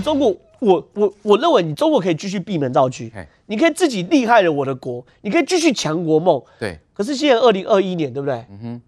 中国，我我我认为你中国可以继续闭门造车，你可以自己厉害了我的国，你可以继续强国梦。对。可是现在二零二一年，对不对？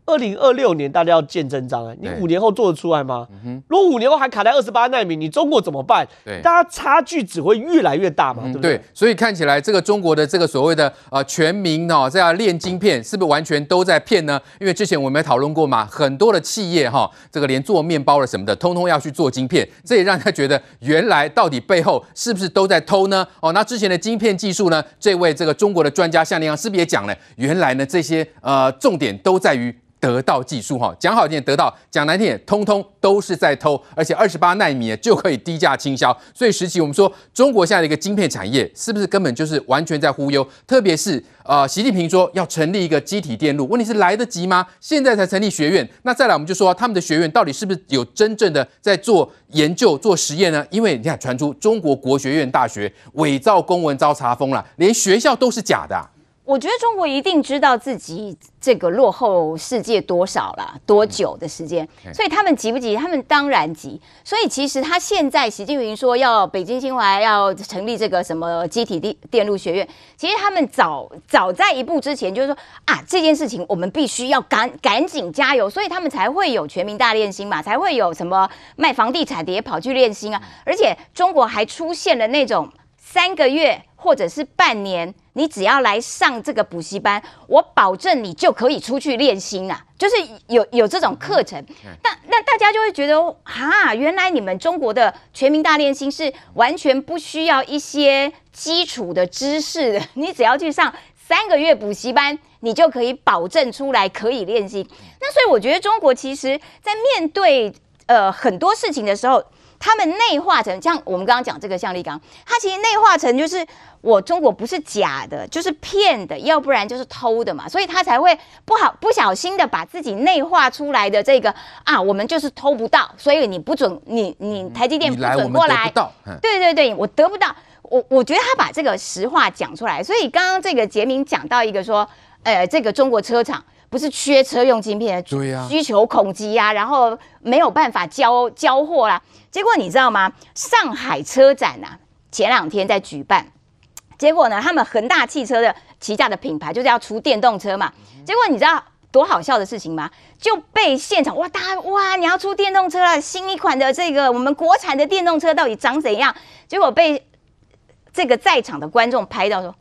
二零二六年大家要见真章哎，你五年后做得出来吗？嗯。如果五年后还卡在二十八纳米，你中国怎么办？对。大家差距只会越来越大嘛，对不对？对。所以看起来这个中国的这个所谓的呃全民哦这样炼晶片，是不是完全都在骗呢？因为之前我们也讨论过嘛，很多的企业哈，这个连做面包了什么的，通通要去做晶片，这也让他觉得原来到底背后是不是都在偷呢？哦，那之前的晶片技术呢？这位这个中国的专家向立阳是不是也讲了？原来呢这这些呃。重点都在于得到技术哈，讲好听点得到，讲难听点，通通都是在偷，而且二十八奈米就可以低价倾销，所以实际我们说中国现在的一个晶片产业是不是根本就是完全在忽悠？特别是呃，习近平说要成立一个积体电路，问题是来得及吗？现在才成立学院，那再来我们就说他们的学院到底是不是有真正的在做研究、做实验呢？因为你看传出中国国学院大学伪造公文遭查封了，连学校都是假的。我觉得中国一定知道自己这个落后世界多少了，多久的时间，所以他们急不急？他们当然急。所以其实他现在习近平说要北京清华要成立这个什么积体电电路学院，其实他们早早在一步之前就是说啊，这件事情我们必须要赶赶紧加油，所以他们才会有全民大练心嘛，才会有什么卖房地产的也跑去练心啊，而且中国还出现了那种三个月或者是半年。你只要来上这个补习班，我保证你就可以出去练心啊！就是有有这种课程，那那大家就会觉得啊，原来你们中国的全民大练心是完全不需要一些基础的知识的，你只要去上三个月补习班，你就可以保证出来可以练心。那所以我觉得中国其实在面对呃很多事情的时候，他们内化成像我们刚刚讲这个向立刚，他其实内化成就是。我中国不是假的，就是骗的，要不然就是偷的嘛，所以他才会不好不小心的把自己内化出来的这个啊，我们就是偷不到，所以你不准你你台积电不准过来，对对对，我得不到，我我觉得他把这个实话讲出来，所以刚刚这个杰明讲到一个说，呃，这个中国车厂不是缺车用晶片，对呀，需求恐急呀，然后没有办法交交货啦，结果你知道吗？上海车展呐，前两天在举办。结果呢，他们恒大汽车的旗下的品牌就是要出电动车嘛。结果你知道多好笑的事情吗？就被现场哇，大家哇，你要出电动车了，新一款的这个我们国产的电动车到底长怎样？结果被这个在场的观众拍到说，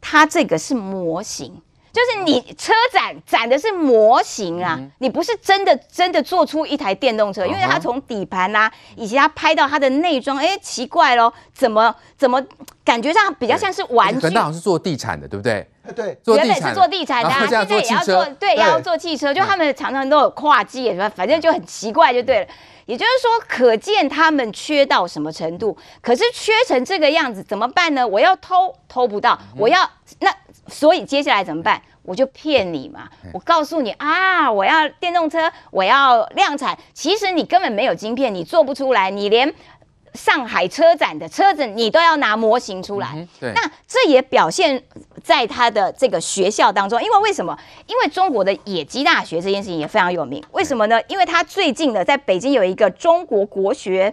他这个是模型。就是你车展展的是模型啊，嗯、你不是真的真的做出一台电动车，因为它从底盘啊，以及它拍到它的内装，哎，奇怪咯，怎么怎么感觉上比较像是玩具？恒大好像是做地产的，对不对？对，原本是做地产的，啊，现在也要做，对，也要做汽车，就他们常常都有跨界，反正就很奇怪，就对了。也就是说，可见他们缺到什么程度？可是缺成这个样子，怎么办呢？我要偷偷不到，我要那。所以接下来怎么办？我就骗你嘛！我告诉你啊，我要电动车，我要量产。其实你根本没有晶片，你做不出来。你连上海车展的车子，你都要拿模型出来。对。那这也表现在他的这个学校当中。因为为什么？因为中国的野鸡大学这件事情也非常有名。为什么呢？因为他最近呢，在北京有一个中国国学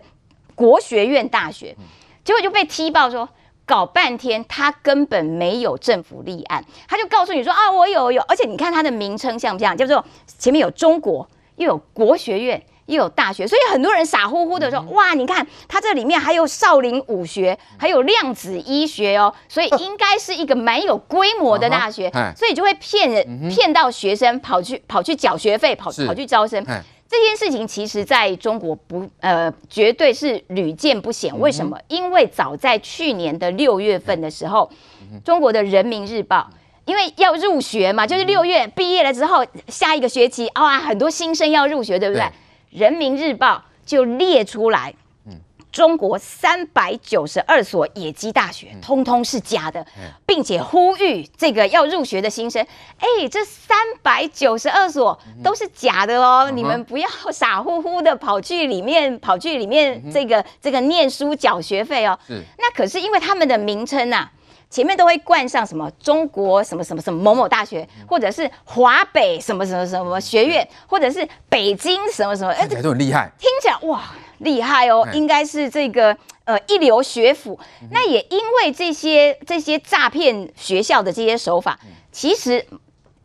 国学院大学，结果就被踢爆说。搞半天，他根本没有政府立案，他就告诉你说啊，我有有，而且你看它的名称像不像？叫做前面有中国，又有国学院，又有大学，所以很多人傻乎乎的说，哇，你看它这里面还有少林武学，还有量子医学哦，所以应该是一个蛮有规模的大学，所以就会骗人，骗到学生跑去跑去缴学费，跑跑去招生。这件事情其实在中国不呃，绝对是屡见不鲜。为什么？因为早在去年的六月份的时候，中国的人民日报因为要入学嘛，就是六月毕业了之后，下一个学期啊，很多新生要入学，对不对？人民日报就列出来。中国三百九十二所野鸡大学，通通是假的，并且呼吁这个要入学的新生，哎，这三百九十二所都是假的哦，你们不要傻乎乎的跑去里面，跑去里面这个这个念书缴学费哦。那可是因为他们的名称呐，前面都会冠上什么中国什么什么什么某某大学，或者是华北什么什么什么学院，或者是北京什么什么，哎，这都很厉害，听起来哇。厉害哦，应该是这个呃一流学府。那也因为这些这些诈骗学校的这些手法，其实。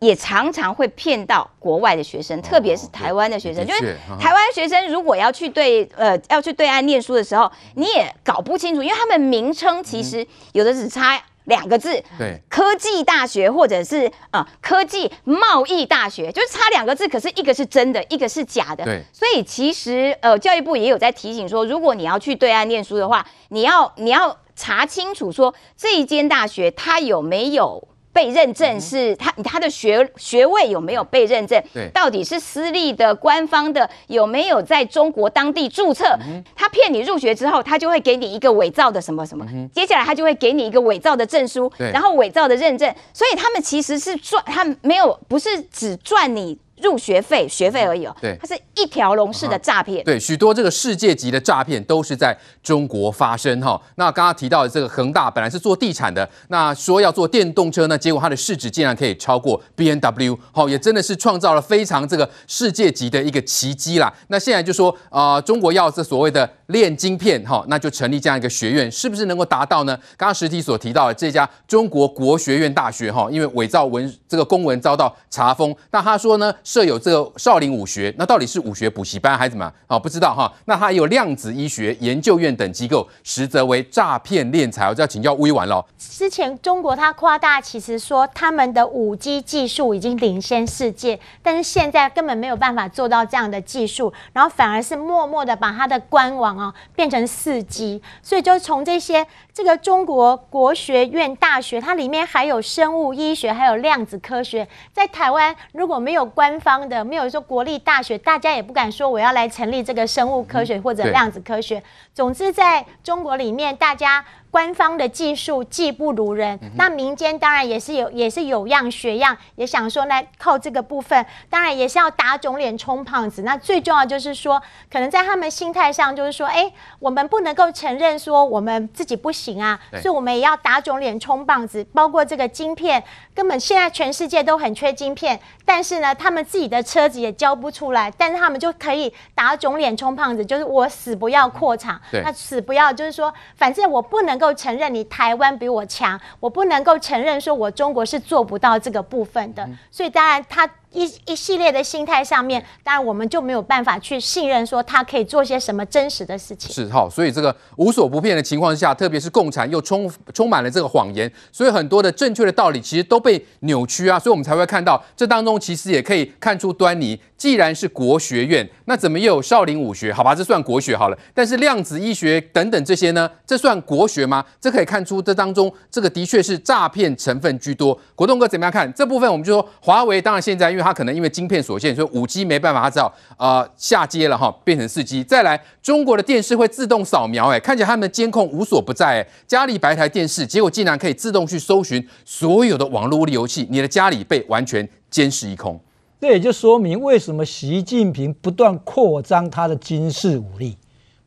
也常常会骗到国外的学生，特别是台湾的学生。就是台湾学生如果要去对呃要去对岸念书的时候，你也搞不清楚，因为他们名称其实有的只差两个字，对，科技大学或者是啊科技贸易大学，就是差两个字，可是一个是真的，一个是假的。对，所以其实呃教育部也有在提醒说，如果你要去对岸念书的话，你要你要查清楚说这一间大学它有没有。被认证是他他的学学位有没有被认证？对，到底是私立的、官方的，有没有在中国当地注册？他骗你入学之后，他就会给你一个伪造的什么什么，接下来他就会给你一个伪造的证书，然后伪造的认证。所以他们其实是赚，他没有不是只赚你。入学费，学费而已哦。对，它是一条龙式的诈骗。对，许多这个世界级的诈骗都是在中国发生哈。那刚刚提到的这个恒大本来是做地产的，那说要做电动车呢，结果它的市值竟然可以超过 B N W，好，也真的是创造了非常这个世界级的一个奇迹啦。那现在就说啊、呃，中国要这所谓的炼晶片哈，那就成立这样一个学院，是不是能够达到呢？刚刚实体所提到的这家中国国学院大学哈，因为伪造文这个公文遭到查封，那他说呢？设有这个少林武学，那到底是武学补习班还是怎么？哦，不知道哈。那它有量子医学研究院等机构，实则为诈骗敛财。我就要请教吴依婉喽。之前中国他夸大，其实说他们的五 G 技术已经领先世界，但是现在根本没有办法做到这样的技术，然后反而是默默的把他的官网哦变成四 G，所以就从这些。这个中国国学院大学，它里面还有生物医学，还有量子科学。在台湾如果没有官方的，没有说国立大学，大家也不敢说我要来成立这个生物科学或者量子科学。总之，在中国里面，大家。官方的技术技不如人，那民间当然也是有，也是有样学样，也想说来靠这个部分，当然也是要打肿脸充胖子。那最重要就是说，可能在他们心态上就是说，哎，我们不能够承认说我们自己不行啊，所以我们也要打肿脸充胖子。包括这个晶片，根本现在全世界都很缺晶片，但是呢，他们自己的车子也交不出来，但是他们就可以打肿脸充胖子，就是我死不要扩厂，那死不要就是说，反正我不能。够承认你台湾比我强，我不能够承认说我中国是做不到这个部分的，所以当然他。一一系列的心态上面，当然我们就没有办法去信任说他可以做些什么真实的事情。是哈，所以这个无所不骗的情况之下，特别是共产又充充满了这个谎言，所以很多的正确的道理其实都被扭曲啊，所以我们才会看到这当中其实也可以看出端倪。既然是国学院，那怎么又有少林武学？好吧，这算国学好了。但是量子医学等等这些呢，这算国学吗？这可以看出这当中这个的确是诈骗成分居多。国栋哥怎么样看这部分？我们就说华为，当然现在因为。它可能因为晶片所限，所以五 G 没办法，它只好呃下接了哈，变成四 G。再来，中国的电视会自动扫描，哎，看起来他们的监控无所不在，哎，家里摆台电视，结果竟然可以自动去搜寻所有的网络游戏，你的家里被完全监视一空。这也就说明为什么习近平不断扩张他的军事武力，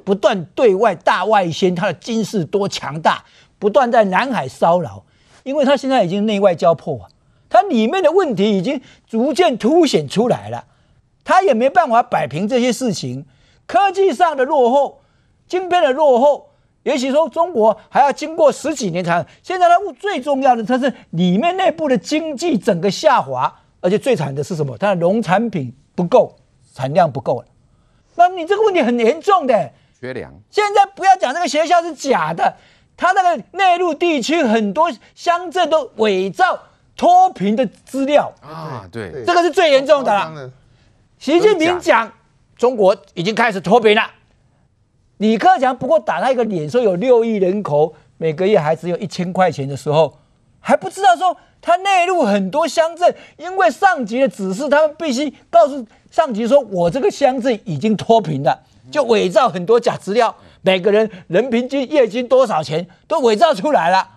不断对外大外宣他的军事多强大，不断在南海骚扰，因为他现在已经内外交迫啊。它里面的问题已经逐渐凸显出来了，它也没办法摆平这些事情。科技上的落后，晶片的落后，也许说中国还要经过十几年才。现在它最重要的，它是里面内部的经济整个下滑，而且最惨的是什么？它的农产品不够，产量不够了。那你这个问题很严重的，缺粮。现在不要讲这个学校是假的，它那个内陆地区很多乡镇都伪造。脱贫的资料啊，对，这个是最严重的了。习近平讲，中国已经开始脱贫了。李克强不过打他一个脸，说有六亿人口，每个月还只有一千块钱的时候，还不知道说他内陆很多乡镇，因为上级的指示，他们必须告诉上级说，我这个乡镇已经脱贫了，就伪造很多假资料，每个人人平均月均多少钱都伪造出来了。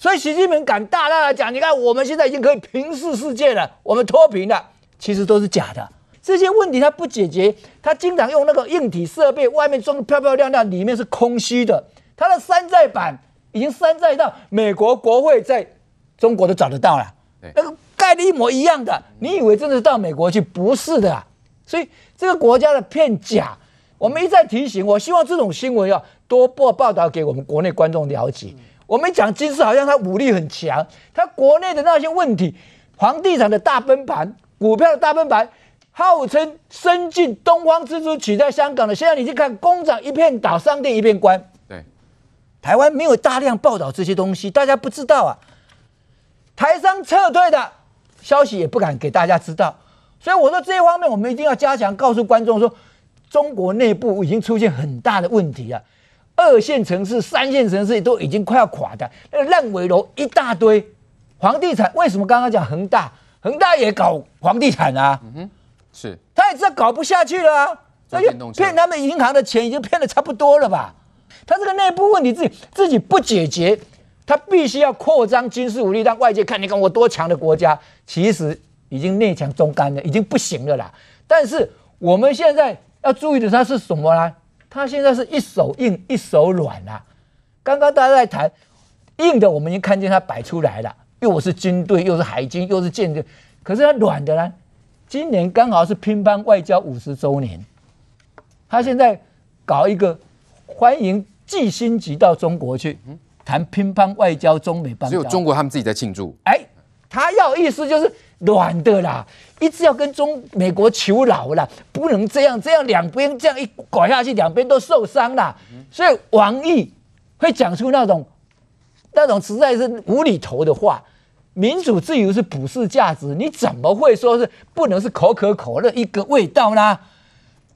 所以习近平敢大大的讲，你看我们现在已经可以平视世界了，我们脱贫了，其实都是假的。这些问题他不解决，他经常用那个硬体设备，外面装的漂漂亮亮，里面是空虚的。他的山寨版已经山寨到美国国会在中国都找得到了，那个盖的一模一样的。你以为真的是到美国去？不是的。所以这个国家的骗假，我们一再提醒，我希望这种新闻要多报报道给我们国内观众了解。我们讲金市好像他武力很强，他国内的那些问题，房地产的大崩盘，股票的大崩盘，号称深圳东方之珠取代香港的，现在你去看工厂一片倒，商店一片关。对，台湾没有大量报道这些东西，大家不知道啊。台商撤退的消息也不敢给大家知道，所以我说这一方面我们一定要加强告诉观众说，中国内部已经出现很大的问题了，二线城市、三线城市都已经快要垮的，那个烂尾楼一大堆，房地产为什么刚刚讲恒大，恒大也搞房地产啊？嗯哼，是，他也知道搞不下去了啊，那就骗他们银行的钱已经骗的差不多了吧？他这个内部问题自己自己不解决。他必须要扩张军事武力，让外界看你看我多强的国家，其实已经内强中干了，已经不行了啦。但是我们现在要注意的，它是什么呢？它现在是一手硬一手软啊。刚刚大家在谈硬的，我们已经看见他摆出来了，又是军队，又是海军，又是舰队。可是他软的呢？今年刚好是乒乓外交五十周年，他现在搞一个欢迎季辛吉到中国去。谈乒乓外交，中美邦交，只有中国他们自己在庆祝。哎，他要意思就是软的啦，一直要跟中美国求饶啦，不能这样，这样两边这样一搞下去，两边都受伤了。所以王毅会讲出那种那种实在是无厘头的话。民主自由是普世价值，你怎么会说是不能是可口可乐一个味道呢？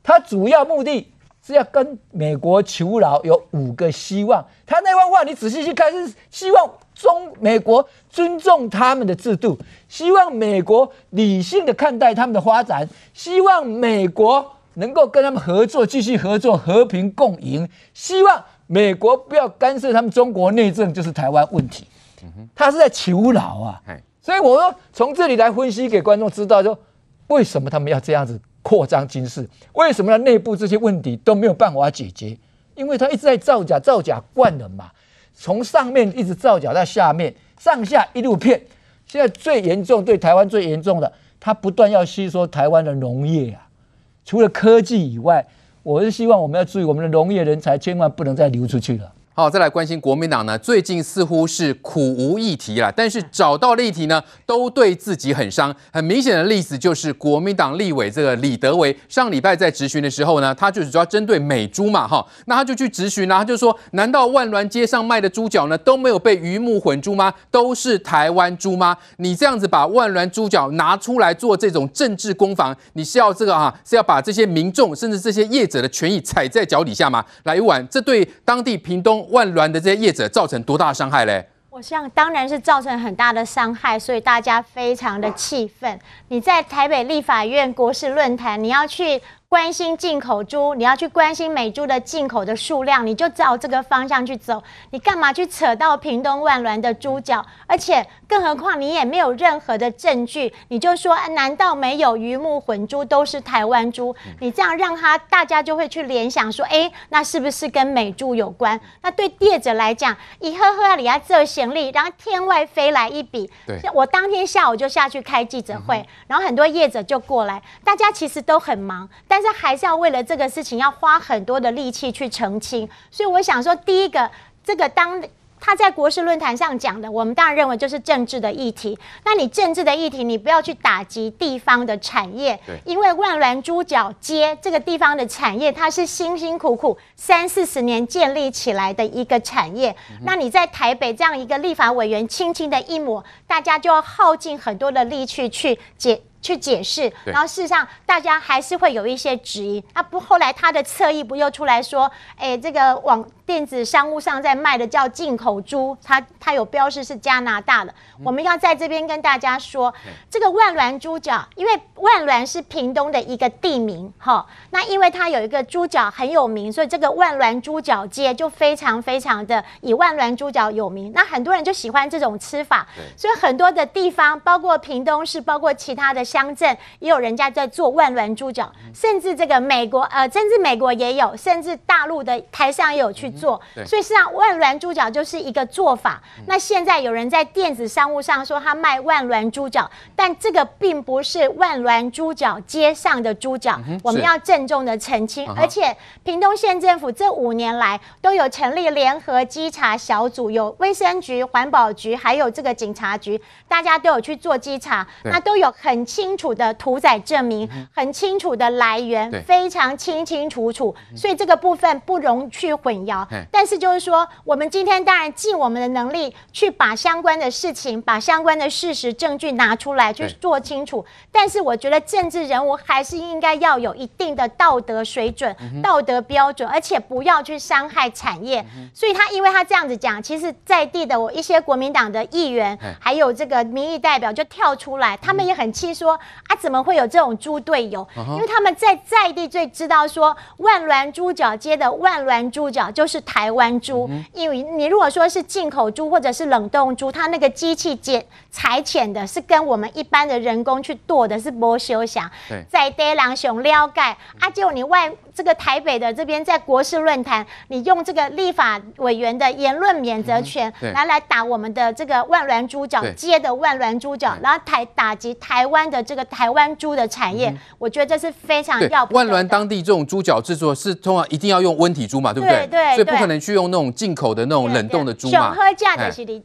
他主要目的。是要跟美国求饶，有五个希望。他那番话你仔细去看，是希望中美国尊重他们的制度，希望美国理性的看待他们的发展，希望美国能够跟他们合作，继续合作，和平共赢。希望美国不要干涉他们中国内政，就是台湾问题。他是在求饶啊。所以我说从这里来分析给观众知道，说为什么他们要这样子。扩张军事，为什么呢？内部这些问题都没有办法解决，因为他一直在造假，造假惯了嘛。从上面一直造假到下面，上下一路骗。现在最严重，对台湾最严重的，他不断要吸收台湾的农业啊。除了科技以外，我是希望我们要注意，我们的农业人才千万不能再流出去了。好，再来关心国民党呢，最近似乎是苦无议题了，但是找到的议题呢，都对自己很伤。很明显的例子就是国民党立委这个李德维，上礼拜在质询的时候呢，他就是主要针对美猪嘛，哈，那他就去质询啊，他就说，难道万峦街上卖的猪脚呢都没有被鱼目混珠吗？都是台湾猪吗？你这样子把万峦猪脚拿出来做这种政治攻防，你是要这个啊，是要把这些民众甚至这些业者的权益踩在脚底下吗？来，一碗，这对当地屏东。万峦的这些业者造成多大的伤害嘞？我想当然是造成很大的伤害，所以大家非常的气愤。你在台北立法院国事论坛，你要去。关心进口猪，你要去关心美猪的进口的数量，你就照这个方向去走。你干嘛去扯到屏东万峦的猪脚？而且更何况你也没有任何的证据，你就说，难道没有鱼目混珠都是台湾猪？你这样让他大家就会去联想说，哎，那是不是跟美猪有关？那对业者来讲，一呵呵里啊这行李，然后天外飞来一笔。对，我当天下午就下去开记者会，然后很多业者就过来，大家其实都很忙，但是。这还是要为了这个事情要花很多的力气去澄清，所以我想说，第一个，这个当他在国事论坛上讲的，我们当然认为就是政治的议题。那你政治的议题，你不要去打击地方的产业，因为万峦猪脚街这个地方的产业，它是辛辛苦苦三四十年建立起来的一个产业。那你在台北这样一个立法委员轻轻的一抹，大家就要耗尽很多的力气去解。去解释，然后事实上大家还是会有一些质疑。那不后来他的侧翼不又出来说，哎，这个网电子商务上在卖的叫进口猪，它它有标示是加拿大的。我们要在这边跟大家说，这个万峦猪脚，因为万峦是屏东的一个地名，哈，那因为它有一个猪脚很有名，所以这个万峦猪脚街就非常非常的以万峦猪脚有名。那很多人就喜欢这种吃法，所以很多的地方，包括屏东市，包括其他的。乡镇也有人家在做万峦猪脚，甚至这个美国呃，甚至美国也有，甚至大陆的台上也有去做。所以实际上万峦猪脚就是一个做法。那现在有人在电子商务上说他卖万峦猪脚，但这个并不是万峦猪脚街上的猪脚，我们要郑重的澄清。而且屏东县政府这五年来都有成立联合稽查小组，有卫生局、环保局，还有这个警察局，大家都有去做稽查，那都有很清楚的屠宰证明，很清楚的来源，非常清清楚楚，所以这个部分不容去混淆。但是就是说，我们今天当然尽我们的能力去把相关的事情、把相关的事实证据拿出来去做清楚。但是我觉得政治人物还是应该要有一定的道德水准、道德标准，而且不要去伤害产业。所以他因为他这样子讲，其实在地的我一些国民党的议员，还有这个民意代表就跳出来，他们也很气说啊，怎么会有这种猪队友？因为他们在在地最知道说，万峦猪脚街的万峦猪脚就是台湾猪，因为你如果说是进口猪或者是冷冻猪，它那个机器剪裁剪的是跟我们一般的人工去剁的是不休想，在地人熊了解啊，就你外。这个台北的这边在国事论坛，你用这个立法委员的言论免责权来来打我们的这个万峦猪脚街的万峦猪脚，然后台打击台湾的这个台湾猪的产业，我觉得这是非常要不。万峦当地这种猪脚制作是通常一定要用温体猪嘛，对不对？对，对，所以不可能去用那种进口的那种冷冻的猪嘛。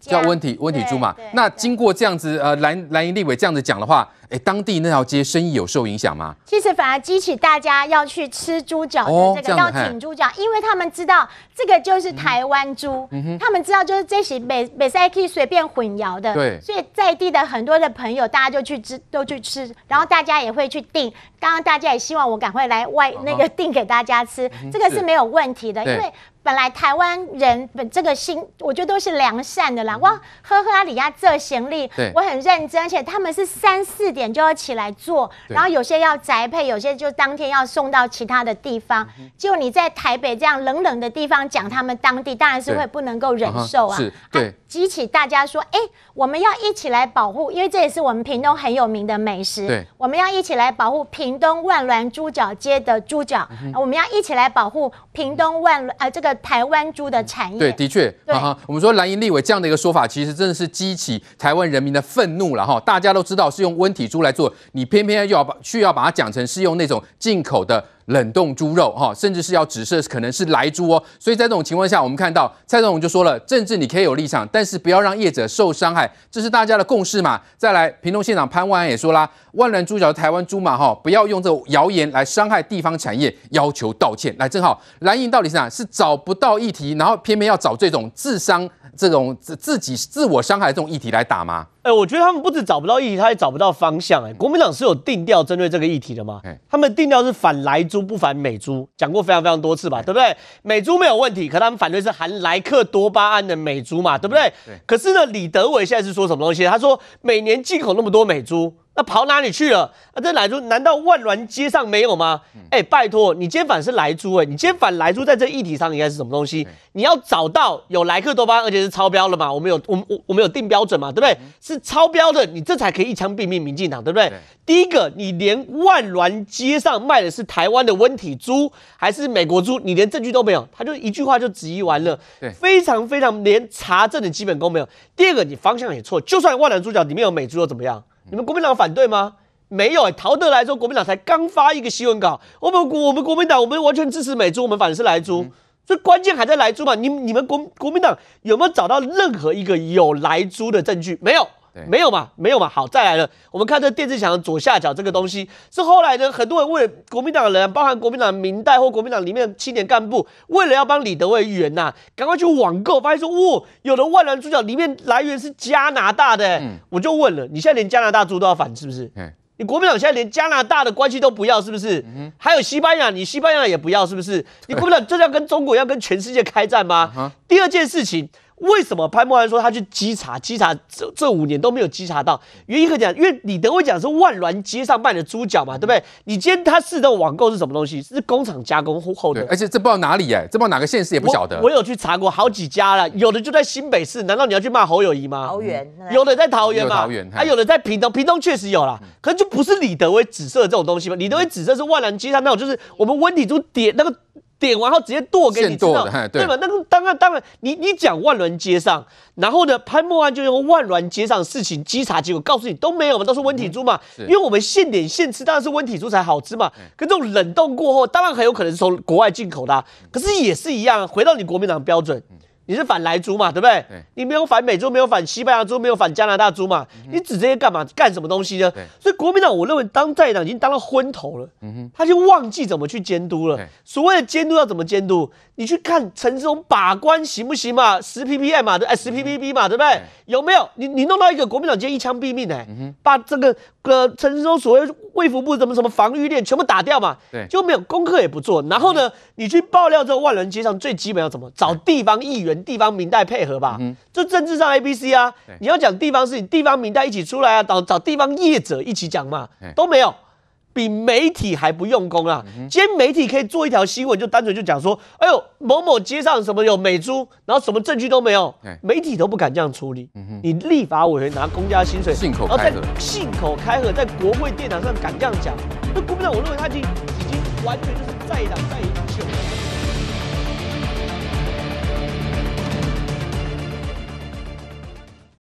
叫温体温体猪嘛。那经过这样子呃蓝蓝营立委这样子讲的话。哎，当地那条街生意有受影响吗？其实反而激起大家要去吃猪脚的这个，要请猪脚，因为他们知道这个就是台湾猪，他们知道就是这些北北塞可以随便混淆的，对，所以在地的很多的朋友，大家就去吃，都去吃，然后大家也会去订。刚刚大家也希望我赶快来外那个订给大家吃，这个是没有问题的，因为。本来台湾人本这个心，我觉得都是良善的啦。哇，呵呵，阿里亚这行李，我很认真，而且他们是三四点就要起来做，然后有些要宅配，有些就当天要送到其他的地方。就你在台北这样冷冷的地方讲他们当地，当然是会不能够忍受啊。是，对，激起大家说，哎，我们要一起来保护，因为这也是我们屏东很有名的美食。对，我们要一起来保护屏东万峦猪脚街的猪脚，我们要一起来保护屏东万峦啊这个。台湾猪的产业，对，的确，哈哈，我们说蓝营立委这样的一个说法，其实真的是激起台湾人民的愤怒了哈。大家都知道是用温体猪来做，你偏偏又要把需要把它讲成是用那种进口的。冷冻猪肉哈，甚至是要指涉可能是莱猪哦，所以在这种情况下，我们看到蔡总统就说了，政治你可以有立场，但是不要让业者受伤害，这是大家的共识嘛。再来，屏东县长潘万安也说啦，万峦猪脚台湾猪嘛哈，不要用这谣言来伤害地方产业，要求道歉。来，正好蓝营到底是哪？是找不到议题，然后偏偏要找这种自伤、这种自自己自我伤害的这种议题来打吗？哎、欸，我觉得他们不止找不到议题，他也找不到方向、欸。哎，国民党是有定调针对这个议题的吗？欸、他们定调是反莱猪不反美猪，讲过非常非常多次吧，欸、对不对？美猪没有问题，可他们反对是含莱克多巴胺的美猪嘛，对不对？对。可是呢，李德伟现在是说什么东西？他说每年进口那么多美猪。那跑哪里去了？啊这莱猪难道万峦街上没有吗？哎、欸，拜托，你今天反是莱猪，哎，你今天反莱猪，在这议题上应该是什么东西？你要找到有莱克多巴胺，而且是超标了嘛？我们有，我们我我们有定标准嘛？对不对？是超标的，你这才可以一枪毙命民进党，对不对？第一个，你连万峦街上卖的是台湾的温体猪还是美国猪，你连证据都没有，他就一句话就质疑完了，非常非常连查证的基本功没有。第二个，你方向也错，就算万峦猪脚里面有美猪又怎么样？你们国民党反对吗？没有哎、欸，陶德来说，国民党才刚发一个新闻稿，我们我们国民党我们完全支持美猪，我们反的是莱猪，所以关键还在莱猪嘛？你你们国国民党有没有找到任何一个有莱猪的证据？没有。没有嘛，没有嘛。好，再来了。我们看这电视墙左下角这个东西，是后来呢，很多人为了国民党的人，包含国民党明代或国民党里面青年干部，为了要帮李德维议员呐，赶快去网购，发现说，哇，有的万能猪脚里面来源是加拿大的。嗯，我就问了，你现在连加拿大猪都要反，是不是？嗯，你国民党现在连加拿大的关系都不要，是不是？嗯，还有西班牙，你西班牙也不要，是不是？你国民党这要跟中国要跟全世界开战吗？第二件事情。为什么潘孟安说他去稽查，稽查这这五年都没有稽查到？原因很简单，因为李德威讲是万峦街上卖的猪脚嘛，对不对？你今天他试的网购是什么东西？是工厂加工后的，而且这不知道哪里哎，这不知道哪个县市也不晓得我。我有去查过好几家了，有的就在新北市，难道你要去骂侯友谊吗？桃园，有的在桃园嘛，桃园，还有的在屏东，屏东确实有啦，可是就不是李德威紫色的这种东西嘛？李德威紫色是万峦街上那种，就是我们温体猪点那个。点完后直接剁给你知道，对吧？那个当然当然，你你讲万峦街上，然后呢，潘默安就用万峦街上的事情稽查结果告诉你都没有嘛，都是温体猪嘛，因为我们现点现吃，当然是温体猪才好吃嘛。可这种冷冻过后，当然很有可能是从国外进口的，可是也是一样，回到你国民党标准。你是反莱猪嘛，对不对？对你没有反美猪，没有反西班牙猪，没有反加拿大猪嘛？嗯、你指这些干嘛？干什么东西呢？所以国民党，我认为当在党已经当到昏头了，他就忘记怎么去监督了。所谓的监督要怎么监督？你去看陈志忠把关行不行嘛？十 ppm 嘛，对，哎，十 ppb 嘛，对不对？对有没有？你你弄到一个国民党今天一枪毙命呢？嗯、把这个呃陈志忠所谓卫福部什么什么防御链全部打掉嘛？对，就没有功课也不做。然后呢，嗯、你去爆料这个万人街上最基本要怎么找地方议员、地方民代配合吧？嗯，就政治上 A B C 啊。你要讲地方事情，地方民代一起出来啊，找找地方业者一起讲嘛，都没有。比媒体还不用功啊！今天媒体可以做一条新闻，就单纯就讲说，哎呦，某某街上什么有美猪，然后什么证据都没有，媒体都不敢这样处理。你立法委员拿公家薪水，信口开河，然后在信口开河，在国会殿堂上敢这样讲，那国民党我认为他已经已经完全就是在党在野久了。